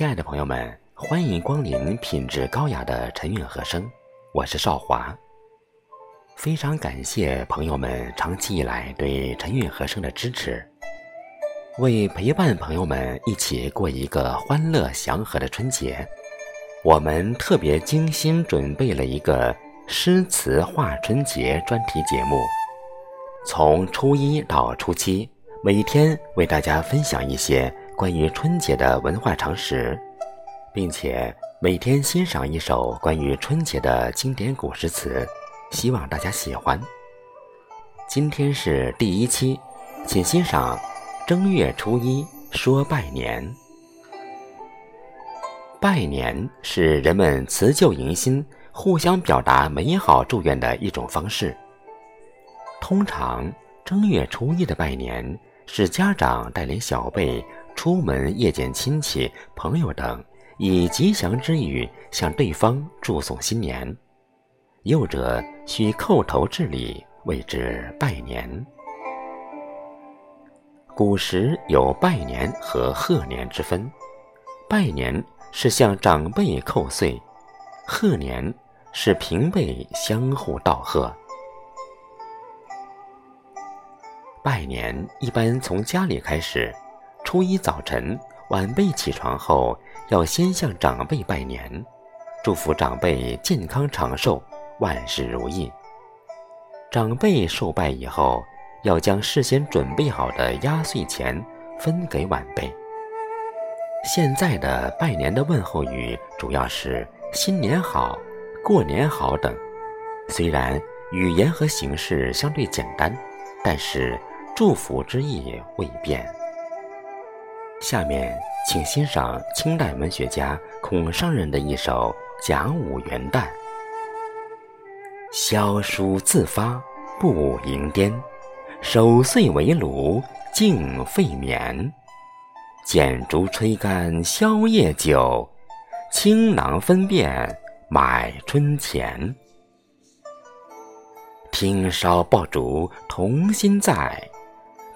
亲爱的朋友们，欢迎光临品质高雅的陈韵和声，我是少华。非常感谢朋友们长期以来对陈韵和声的支持。为陪伴朋友们一起过一个欢乐祥和的春节，我们特别精心准备了一个诗词画春节专题节目，从初一到初七，每天为大家分享一些。关于春节的文化常识，并且每天欣赏一首关于春节的经典古诗词，希望大家喜欢。今天是第一期，请欣赏《正月初一说拜年》。拜年是人们辞旧迎新、互相表达美好祝愿的一种方式。通常，正月初一的拜年是家长带领小辈。出门谒见亲戚、朋友等，以吉祥之语向对方祝送新年。幼者需叩头致礼，谓之拜年。古时有拜年和贺年之分，拜年是向长辈叩岁，贺年是平辈相互道贺。拜年一般从家里开始。初一早晨，晚辈起床后，要先向长辈拜年，祝福长辈健康长寿、万事如意。长辈受拜以后，要将事先准备好的压岁钱分给晚辈。现在的拜年的问候语主要是“新年好”“过年好”等，虽然语言和形式相对简单，但是祝福之意未变。下面，请欣赏清代文学家孔尚任的一首《甲午元旦》：萧疏自发不迎颠，守岁围炉敬废眠。剪烛吹干宵夜酒，倾囊分辨买春钱。听烧爆竹童心在。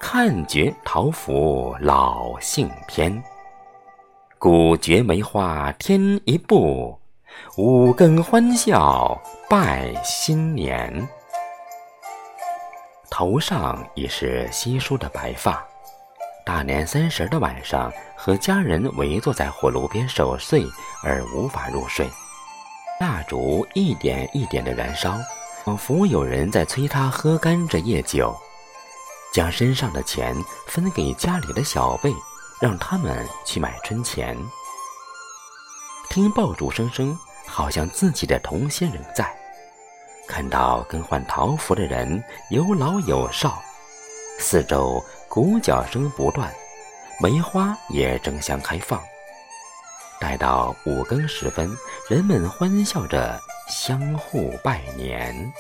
看绝桃符老杏偏，古绝梅花添一步，五更欢笑拜新年。头上已是稀疏的白发，大年三十的晚上，和家人围坐在火炉边守岁而无法入睡，蜡烛一点一点的燃烧，仿佛有人在催他喝干这夜酒。将身上的钱分给家里的小辈，让他们去买春钱。听爆竹声声，好像自己的童心仍在。看到更换桃符的人有老有少，四周鼓角声不断，梅花也争相开放。待到五更时分，人们欢笑着相互拜年。